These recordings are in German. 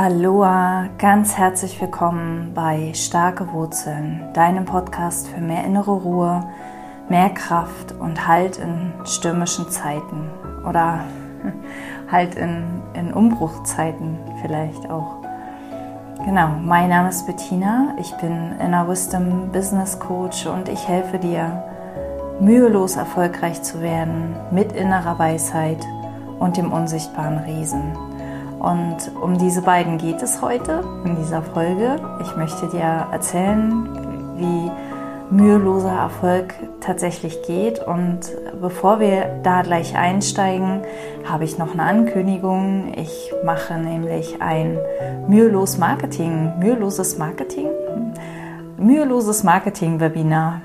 Aloha, ganz herzlich willkommen bei Starke Wurzeln, deinem Podcast für mehr innere Ruhe, mehr Kraft und Halt in stürmischen Zeiten oder halt in, in Umbruchzeiten vielleicht auch. Genau, mein Name ist Bettina, ich bin Inner Wisdom Business Coach und ich helfe dir, mühelos erfolgreich zu werden mit innerer Weisheit und dem unsichtbaren Riesen. Und um diese beiden geht es heute in dieser Folge. Ich möchte dir erzählen, wie müheloser Erfolg tatsächlich geht. Und bevor wir da gleich einsteigen, habe ich noch eine Ankündigung. Ich mache nämlich ein mühelos Marketing, müheloses Marketing, müheloses Marketing-Webinar.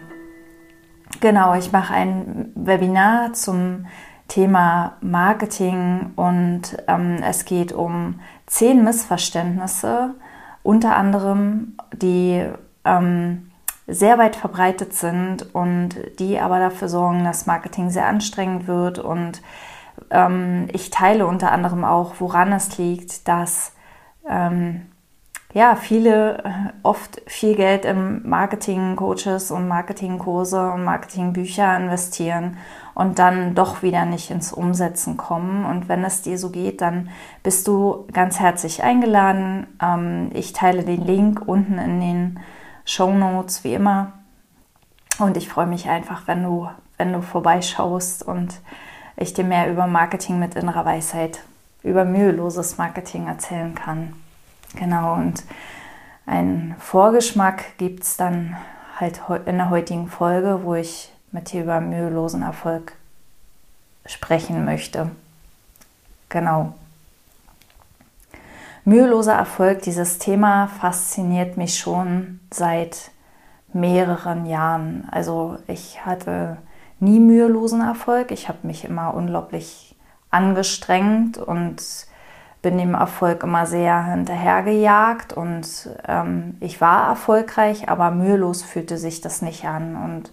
Genau, ich mache ein Webinar zum Thema Marketing und ähm, es geht um zehn Missverständnisse, unter anderem, die ähm, sehr weit verbreitet sind und die aber dafür sorgen, dass Marketing sehr anstrengend wird. Und ähm, ich teile unter anderem auch, woran es liegt, dass ähm, ja, viele äh, oft viel Geld in Marketing-Coaches und Marketingkurse und Marketingbücher investieren und dann doch wieder nicht ins Umsetzen kommen. Und wenn es dir so geht, dann bist du ganz herzlich eingeladen. Ähm, ich teile den Link unten in den Show Notes wie immer. Und ich freue mich einfach, wenn du, wenn du vorbeischaust und ich dir mehr über Marketing mit innerer Weisheit, über müheloses Marketing erzählen kann. Genau, und einen Vorgeschmack gibt es dann halt in der heutigen Folge, wo ich mit dir über mühelosen Erfolg sprechen möchte. Genau. Müheloser Erfolg, dieses Thema fasziniert mich schon seit mehreren Jahren. Also ich hatte nie mühelosen Erfolg. Ich habe mich immer unglaublich angestrengt und bin dem Erfolg immer sehr hinterhergejagt und ähm, ich war erfolgreich, aber mühelos fühlte sich das nicht an. Und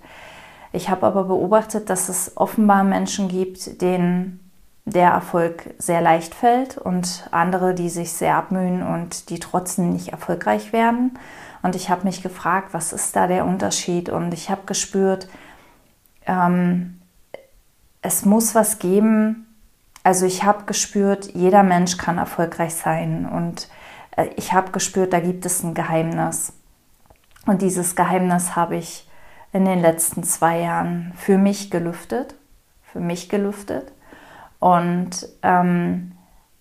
ich habe aber beobachtet, dass es offenbar Menschen gibt, denen der Erfolg sehr leicht fällt und andere, die sich sehr abmühen und die trotzdem nicht erfolgreich werden. Und ich habe mich gefragt, was ist da der Unterschied? Und ich habe gespürt, ähm, es muss was geben. Also ich habe gespürt, jeder Mensch kann erfolgreich sein. Und äh, ich habe gespürt, da gibt es ein Geheimnis. Und dieses Geheimnis habe ich in den letzten zwei Jahren für mich gelüftet, für mich gelüftet. Und ähm,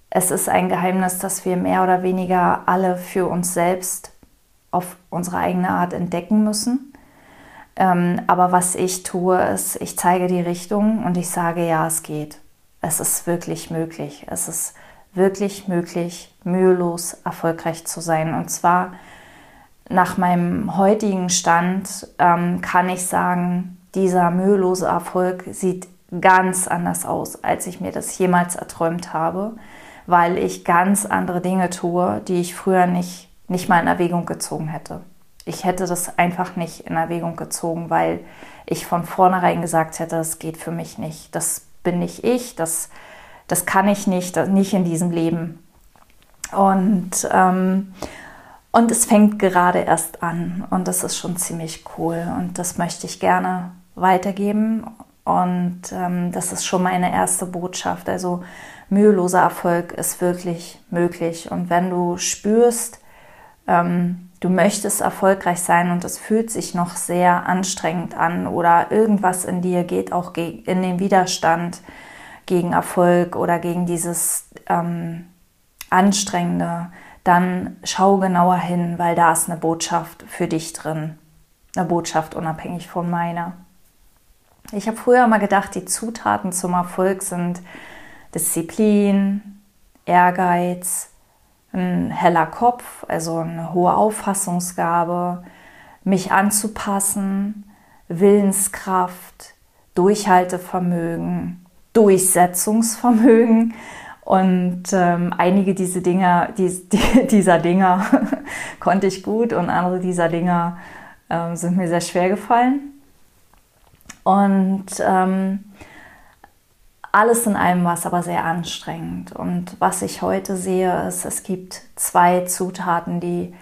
es ist ein Geheimnis, dass wir mehr oder weniger alle für uns selbst auf unsere eigene Art entdecken müssen. Ähm, aber was ich tue, ist, ich zeige die Richtung und ich sage, ja, es geht. Es ist wirklich möglich. Es ist wirklich möglich, mühelos erfolgreich zu sein. Und zwar nach meinem heutigen Stand ähm, kann ich sagen, dieser mühelose Erfolg sieht ganz anders aus, als ich mir das jemals erträumt habe, weil ich ganz andere Dinge tue, die ich früher nicht, nicht mal in Erwägung gezogen hätte. Ich hätte das einfach nicht in Erwägung gezogen, weil ich von vornherein gesagt hätte, das geht für mich nicht. Das bin nicht ich, das, das kann ich nicht, nicht in diesem Leben. Und ähm, und es fängt gerade erst an und das ist schon ziemlich cool und das möchte ich gerne weitergeben. Und ähm, das ist schon meine erste Botschaft. Also müheloser Erfolg ist wirklich möglich. Und wenn du spürst, ähm, du möchtest erfolgreich sein und es fühlt sich noch sehr anstrengend an oder irgendwas in dir geht auch in den Widerstand gegen Erfolg oder gegen dieses ähm, Anstrengende, dann schau genauer hin, weil da ist eine Botschaft für dich drin. Eine Botschaft unabhängig von meiner. Ich habe früher mal gedacht, die Zutaten zum Erfolg sind Disziplin, Ehrgeiz, ein heller Kopf, also eine hohe Auffassungsgabe, mich anzupassen, Willenskraft, Durchhaltevermögen, Durchsetzungsvermögen und ähm, einige diese Dinger, die, die, dieser Dinger konnte ich gut und andere dieser Dinger ähm, sind mir sehr schwer gefallen. Und ähm, alles in allem war es aber sehr anstrengend. Und was ich heute sehe, ist, es gibt zwei Zutaten, die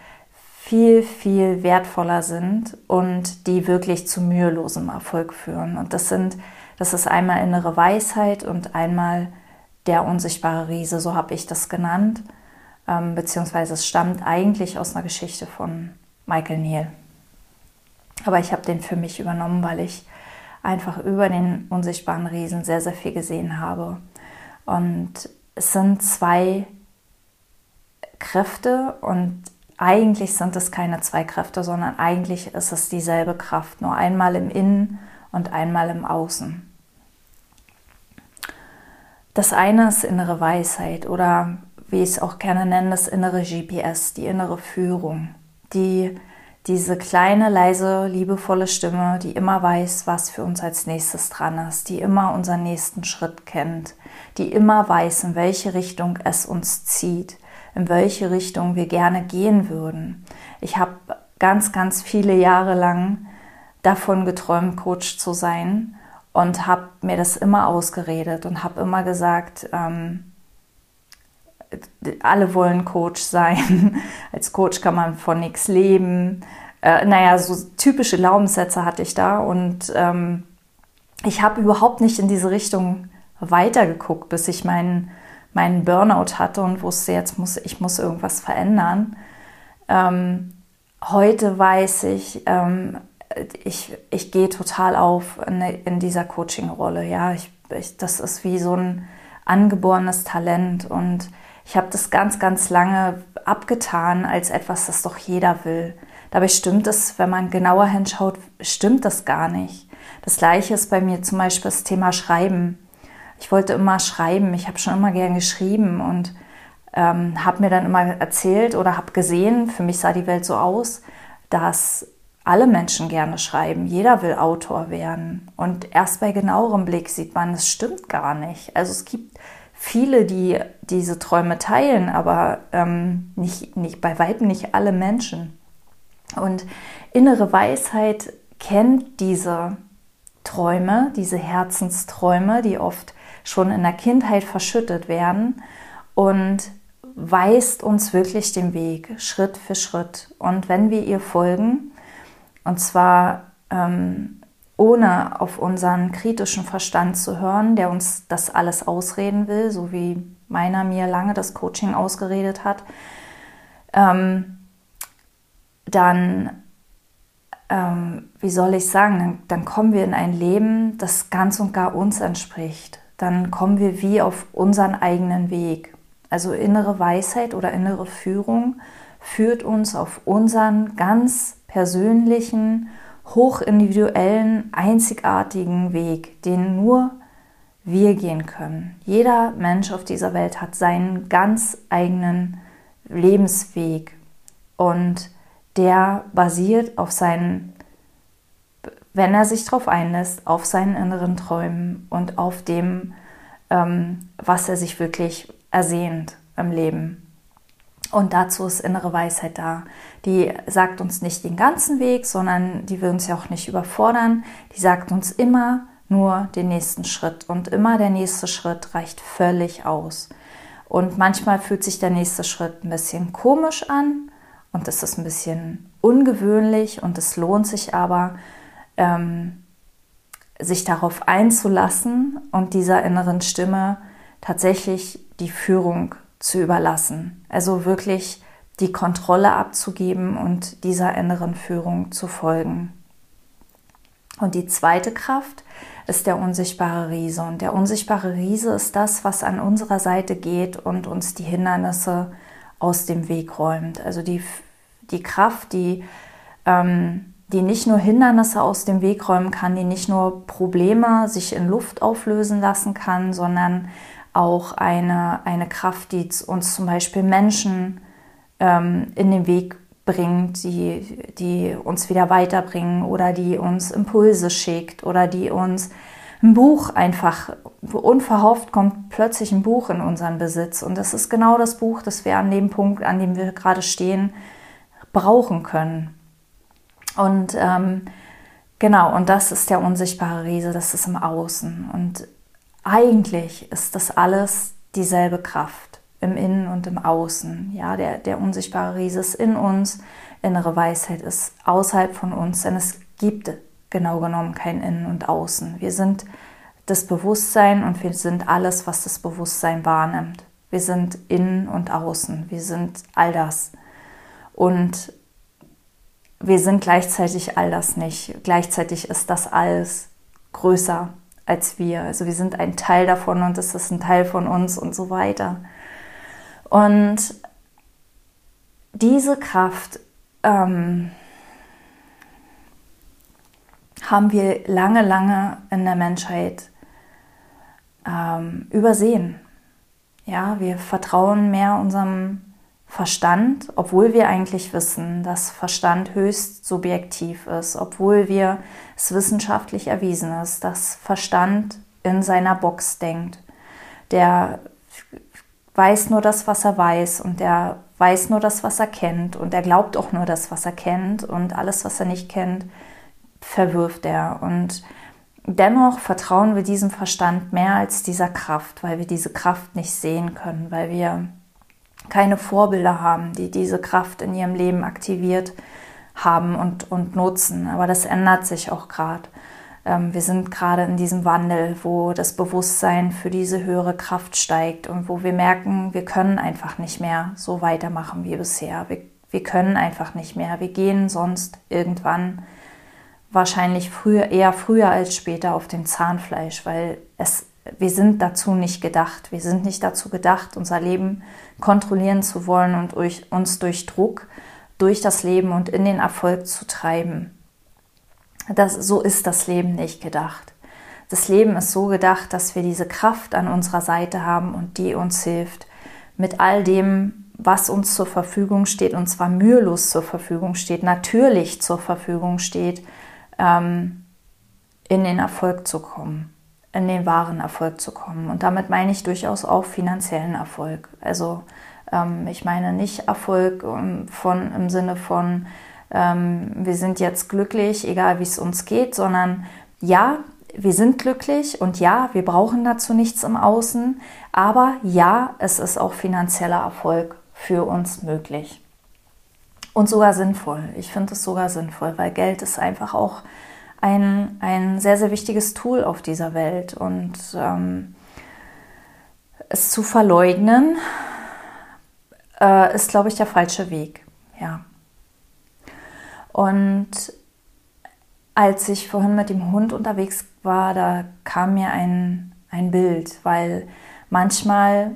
viel, viel wertvoller sind und die wirklich zu mühelosem Erfolg führen. Und das sind, das ist einmal innere Weisheit und einmal der unsichtbare Riese, so habe ich das genannt. Ähm, beziehungsweise es stammt eigentlich aus einer Geschichte von Michael Neal. Aber ich habe den für mich übernommen, weil ich einfach über den unsichtbaren Riesen sehr, sehr viel gesehen habe. Und es sind zwei Kräfte und eigentlich sind es keine zwei Kräfte, sondern eigentlich ist es dieselbe Kraft, nur einmal im Innen und einmal im Außen. Das eine ist innere Weisheit oder wie ich es auch gerne nenne, das innere GPS, die innere Führung, die diese kleine, leise, liebevolle Stimme, die immer weiß, was für uns als nächstes dran ist, die immer unseren nächsten Schritt kennt, die immer weiß, in welche Richtung es uns zieht, in welche Richtung wir gerne gehen würden. Ich habe ganz, ganz viele Jahre lang davon geträumt, Coach zu sein und habe mir das immer ausgeredet und habe immer gesagt, ähm, alle wollen Coach sein. Als Coach kann man von nichts leben. Äh, naja, so typische Glaubenssätze hatte ich da und ähm, ich habe überhaupt nicht in diese Richtung weitergeguckt, bis ich meinen meinen Burnout hatte und wusste, jetzt muss ich muss irgendwas verändern. Ähm, heute weiß ich, ähm, ich, ich gehe total auf in, in dieser Coaching-Rolle. Ja, ich, ich, das ist wie so ein angeborenes Talent und ich habe das ganz, ganz lange abgetan als etwas, das doch jeder will. Dabei stimmt es, wenn man genauer hinschaut, stimmt das gar nicht. Das gleiche ist bei mir zum Beispiel das Thema Schreiben ich wollte immer schreiben, ich habe schon immer gern geschrieben und ähm, habe mir dann immer erzählt oder habe gesehen, für mich sah die Welt so aus, dass alle Menschen gerne schreiben. Jeder will Autor werden. Und erst bei genauerem Blick sieht man, es stimmt gar nicht. Also es gibt viele, die diese Träume teilen, aber ähm, nicht, nicht, bei weitem nicht alle Menschen. Und innere Weisheit kennt diese Träume, diese Herzensträume, die oft schon in der Kindheit verschüttet werden und weist uns wirklich den Weg Schritt für Schritt. Und wenn wir ihr folgen, und zwar ähm, ohne auf unseren kritischen Verstand zu hören, der uns das alles ausreden will, so wie meiner mir lange das Coaching ausgeredet hat, ähm, dann, ähm, wie soll ich sagen, dann, dann kommen wir in ein Leben, das ganz und gar uns entspricht dann kommen wir wie auf unseren eigenen Weg. Also innere Weisheit oder innere Führung führt uns auf unseren ganz persönlichen, hochindividuellen, einzigartigen Weg, den nur wir gehen können. Jeder Mensch auf dieser Welt hat seinen ganz eigenen Lebensweg und der basiert auf seinen wenn er sich darauf einlässt, auf seinen inneren Träumen und auf dem, ähm, was er sich wirklich ersehnt im Leben. Und dazu ist innere Weisheit da. Die sagt uns nicht den ganzen Weg, sondern die will uns ja auch nicht überfordern. Die sagt uns immer nur den nächsten Schritt. Und immer der nächste Schritt reicht völlig aus. Und manchmal fühlt sich der nächste Schritt ein bisschen komisch an und es ist ein bisschen ungewöhnlich und es lohnt sich aber, ähm, sich darauf einzulassen und dieser inneren Stimme tatsächlich die Führung zu überlassen. Also wirklich die Kontrolle abzugeben und dieser inneren Führung zu folgen. Und die zweite Kraft ist der unsichtbare Riese. Und der unsichtbare Riese ist das, was an unserer Seite geht und uns die Hindernisse aus dem Weg räumt. Also die, die Kraft, die ähm, die nicht nur Hindernisse aus dem Weg räumen kann, die nicht nur Probleme sich in Luft auflösen lassen kann, sondern auch eine, eine Kraft, die uns zum Beispiel Menschen ähm, in den Weg bringt, die, die uns wieder weiterbringen oder die uns Impulse schickt oder die uns ein Buch einfach unverhofft kommt plötzlich ein Buch in unseren Besitz und das ist genau das Buch, das wir an dem Punkt, an dem wir gerade stehen, brauchen können. Und ähm, genau, und das ist der unsichtbare Riese, das ist im Außen. Und eigentlich ist das alles dieselbe Kraft im Innen und im Außen. Ja, der, der unsichtbare Riese ist in uns, innere Weisheit ist außerhalb von uns, denn es gibt genau genommen kein Innen und Außen. Wir sind das Bewusstsein und wir sind alles, was das Bewusstsein wahrnimmt. Wir sind innen und außen. Wir sind all das. Und wir sind gleichzeitig all das nicht. Gleichzeitig ist das alles größer als wir. Also wir sind ein Teil davon und es ist ein Teil von uns und so weiter. Und diese Kraft ähm, haben wir lange, lange in der Menschheit ähm, übersehen. Ja, wir vertrauen mehr unserem Verstand, obwohl wir eigentlich wissen, dass Verstand höchst subjektiv ist, obwohl wir es wissenschaftlich erwiesen ist, dass Verstand in seiner Box denkt. Der weiß nur das, was er weiß und der weiß nur das, was er kennt und er glaubt auch nur das, was er kennt und alles, was er nicht kennt, verwirft er. Und dennoch vertrauen wir diesem Verstand mehr als dieser Kraft, weil wir diese Kraft nicht sehen können, weil wir keine Vorbilder haben, die diese Kraft in ihrem Leben aktiviert haben und, und nutzen. Aber das ändert sich auch gerade. Ähm, wir sind gerade in diesem Wandel, wo das Bewusstsein für diese höhere Kraft steigt und wo wir merken, wir können einfach nicht mehr so weitermachen wie bisher. Wir, wir können einfach nicht mehr. Wir gehen sonst irgendwann wahrscheinlich früher, eher früher als später auf dem Zahnfleisch, weil es, wir sind dazu nicht gedacht. Wir sind nicht dazu gedacht, unser Leben kontrollieren zu wollen und uns durch Druck durch das Leben und in den Erfolg zu treiben. Das, so ist das Leben nicht gedacht. Das Leben ist so gedacht, dass wir diese Kraft an unserer Seite haben und die uns hilft, mit all dem, was uns zur Verfügung steht, und zwar mühelos zur Verfügung steht, natürlich zur Verfügung steht, ähm, in den Erfolg zu kommen, in den wahren Erfolg zu kommen. Und damit meine ich durchaus auch finanziellen Erfolg. Also ähm, ich meine nicht Erfolg ähm, von, im Sinne von, ähm, wir sind jetzt glücklich, egal wie es uns geht, sondern ja, wir sind glücklich und ja, wir brauchen dazu nichts im Außen, aber ja, es ist auch finanzieller Erfolg für uns möglich. Und sogar sinnvoll. Ich finde es sogar sinnvoll, weil Geld ist einfach auch ein, ein sehr, sehr wichtiges Tool auf dieser Welt. Und ähm, es zu verleugnen, äh, ist, glaube ich, der falsche Weg. Ja. Und als ich vorhin mit dem Hund unterwegs war, da kam mir ein, ein Bild, weil manchmal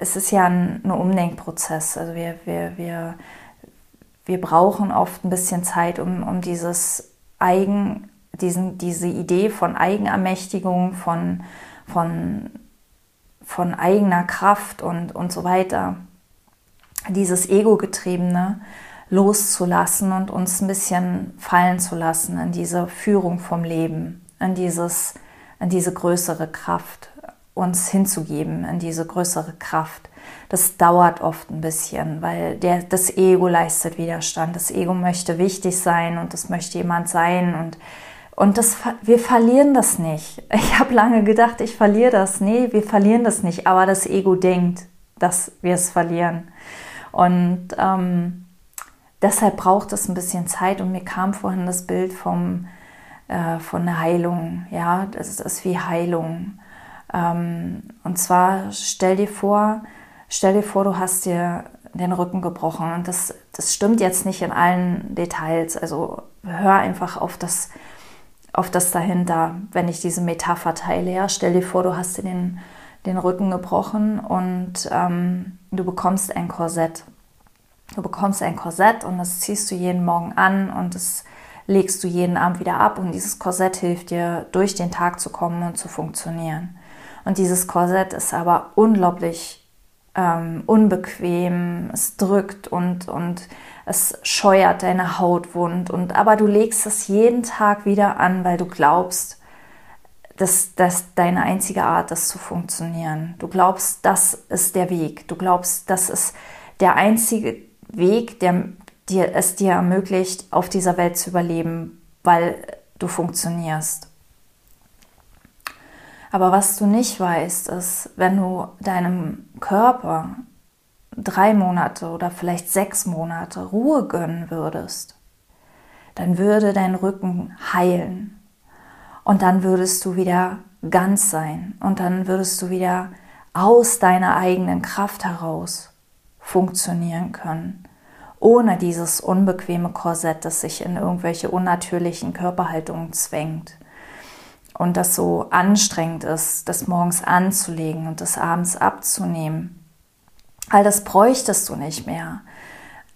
es ist ja ein, ein Umdenkprozess. Also wir, wir, wir wir brauchen oft ein bisschen Zeit, um, um dieses Eigen, diesen, diese Idee von Eigenermächtigung, von, von, von eigener Kraft und, und so weiter, dieses Ego-getriebene loszulassen und uns ein bisschen fallen zu lassen in diese Führung vom Leben, in, dieses, in diese größere Kraft, uns hinzugeben, in diese größere Kraft das dauert oft ein bisschen, weil der, das Ego leistet Widerstand. Das Ego möchte wichtig sein und das möchte jemand sein und und das, wir verlieren das nicht. Ich habe lange gedacht, ich verliere das. Nee, wir verlieren das nicht. Aber das Ego denkt, dass wir es verlieren. Und ähm, deshalb braucht es ein bisschen Zeit. Und mir kam vorhin das Bild vom, äh, von der Heilung. Ja, das ist wie Heilung. Ähm, und zwar stell dir vor, Stell dir vor, du hast dir den Rücken gebrochen und das, das stimmt jetzt nicht in allen Details. Also hör einfach auf das, auf das dahinter, wenn ich diese Metapher teile. Ja? Stell dir vor, du hast dir den, den Rücken gebrochen und ähm, du bekommst ein Korsett. Du bekommst ein Korsett und das ziehst du jeden Morgen an und das legst du jeden Abend wieder ab und dieses Korsett hilft dir, durch den Tag zu kommen und zu funktionieren. Und dieses Korsett ist aber unglaublich ähm, unbequem, es drückt und, und es scheuert deine Haut wund. Und, aber du legst es jeden Tag wieder an, weil du glaubst, dass das deine einzige Art ist zu funktionieren. Du glaubst, das ist der Weg. Du glaubst, das ist der einzige Weg, der dir, es dir ermöglicht, auf dieser Welt zu überleben, weil du funktionierst. Aber was du nicht weißt, ist, wenn du deinem Körper drei Monate oder vielleicht sechs Monate Ruhe gönnen würdest, dann würde dein Rücken heilen. Und dann würdest du wieder ganz sein. Und dann würdest du wieder aus deiner eigenen Kraft heraus funktionieren können. Ohne dieses unbequeme Korsett, das sich in irgendwelche unnatürlichen Körperhaltungen zwängt. Und das so anstrengend ist, das morgens anzulegen und das abends abzunehmen. All das bräuchtest du nicht mehr.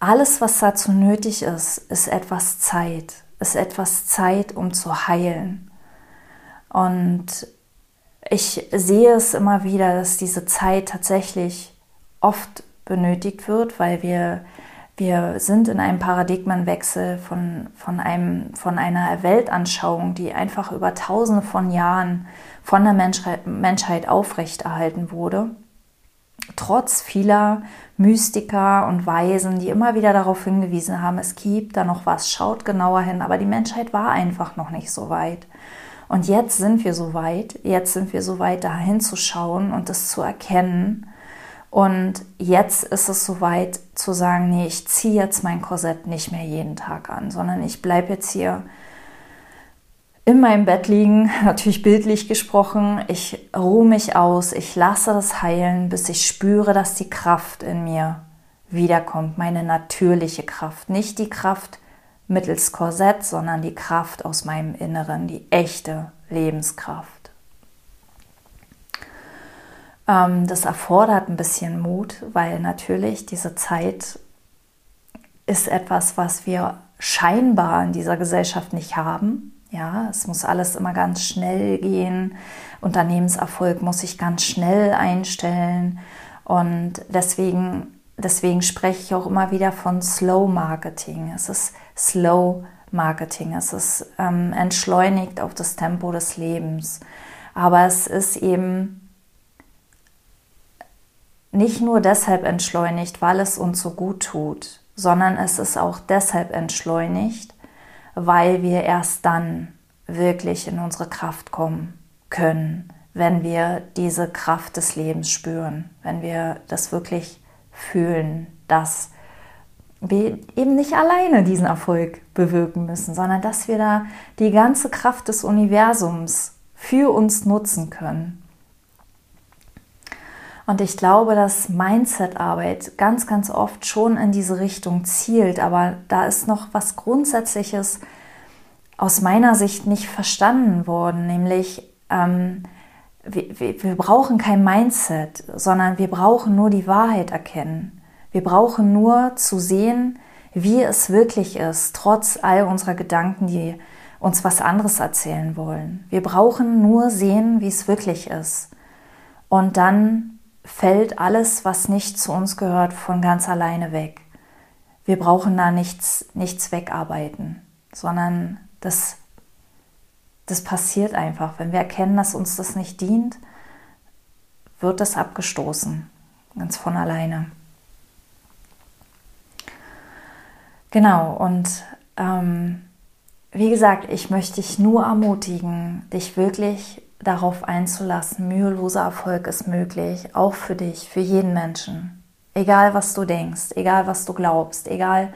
Alles, was dazu nötig ist, ist etwas Zeit, ist etwas Zeit, um zu heilen. Und ich sehe es immer wieder, dass diese Zeit tatsächlich oft benötigt wird, weil wir, wir sind in einem Paradigmenwechsel von, von, einem, von einer Weltanschauung, die einfach über tausende von Jahren von der Menschheit, Menschheit aufrechterhalten wurde. Trotz vieler Mystiker und Weisen, die immer wieder darauf hingewiesen haben, es gibt da noch was, schaut genauer hin, aber die Menschheit war einfach noch nicht so weit. Und jetzt sind wir so weit, jetzt sind wir so weit, da hinzuschauen und das zu erkennen. Und jetzt ist es so weit zu sagen, nee, ich ziehe jetzt mein Korsett nicht mehr jeden Tag an, sondern ich bleibe jetzt hier in meinem Bett liegen, natürlich bildlich gesprochen. Ich ruhe mich aus, ich lasse das heilen, bis ich spüre, dass die Kraft in mir wiederkommt, meine natürliche Kraft, nicht die Kraft, mittels Korsett, sondern die Kraft aus meinem Inneren, die echte Lebenskraft. Ähm, das erfordert ein bisschen Mut, weil natürlich diese Zeit ist etwas, was wir scheinbar in dieser Gesellschaft nicht haben. Ja, es muss alles immer ganz schnell gehen. Unternehmenserfolg muss sich ganz schnell einstellen. Und deswegen, deswegen spreche ich auch immer wieder von Slow Marketing. Es ist Slow Marketing. Es ist ähm, entschleunigt auf das Tempo des Lebens. Aber es ist eben nicht nur deshalb entschleunigt, weil es uns so gut tut, sondern es ist auch deshalb entschleunigt, weil wir erst dann wirklich in unsere Kraft kommen können, wenn wir diese Kraft des Lebens spüren, wenn wir das wirklich fühlen, dass wir eben nicht alleine diesen Erfolg bewirken müssen, sondern dass wir da die ganze Kraft des Universums für uns nutzen können. Und ich glaube, dass Mindset-Arbeit ganz, ganz oft schon in diese Richtung zielt, aber da ist noch was Grundsätzliches aus meiner Sicht nicht verstanden worden, nämlich ähm, wir, wir, brauchen kein Mindset, sondern wir brauchen nur die Wahrheit erkennen. Wir brauchen nur zu sehen, wie es wirklich ist, trotz all unserer Gedanken, die uns was anderes erzählen wollen. Wir brauchen nur sehen, wie es wirklich ist. Und dann fällt alles, was nicht zu uns gehört, von ganz alleine weg. Wir brauchen da nichts, nichts wegarbeiten, sondern das, das passiert einfach. Wenn wir erkennen, dass uns das nicht dient, wird das abgestoßen, ganz von alleine. Genau, und ähm, wie gesagt, ich möchte dich nur ermutigen, dich wirklich darauf einzulassen. Müheloser Erfolg ist möglich, auch für dich, für jeden Menschen. Egal was du denkst, egal was du glaubst, egal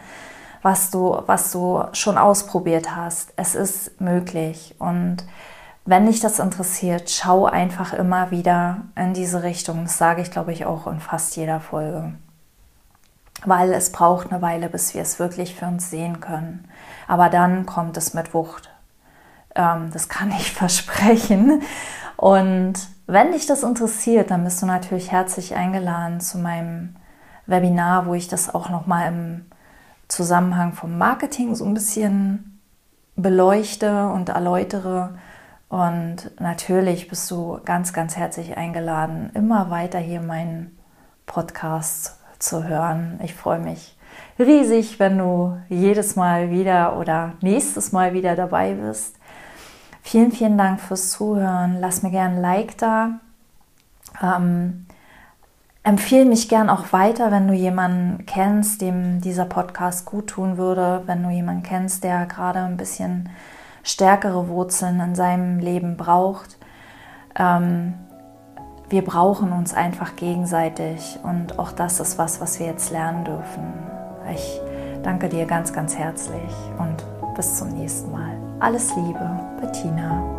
was du, was du schon ausprobiert hast. Es ist möglich. Und wenn dich das interessiert, schau einfach immer wieder in diese Richtung. Das sage ich, glaube ich, auch in fast jeder Folge weil es braucht eine Weile, bis wir es wirklich für uns sehen können. Aber dann kommt es mit Wucht. Ähm, das kann ich versprechen. Und wenn dich das interessiert, dann bist du natürlich herzlich eingeladen zu meinem Webinar, wo ich das auch nochmal im Zusammenhang vom Marketing so ein bisschen beleuchte und erläutere. Und natürlich bist du ganz, ganz herzlich eingeladen, immer weiter hier meinen Podcast zu hören. Ich freue mich riesig, wenn du jedes Mal wieder oder nächstes Mal wieder dabei bist. Vielen, vielen Dank fürs Zuhören. Lass mir gerne ein Like da. Ähm, empfehle mich gern auch weiter, wenn du jemanden kennst, dem dieser Podcast gut tun würde, wenn du jemanden kennst, der gerade ein bisschen stärkere Wurzeln in seinem Leben braucht. ähm, wir brauchen uns einfach gegenseitig und auch das ist was, was wir jetzt lernen dürfen. Ich danke dir ganz, ganz herzlich und bis zum nächsten Mal. Alles Liebe, Bettina.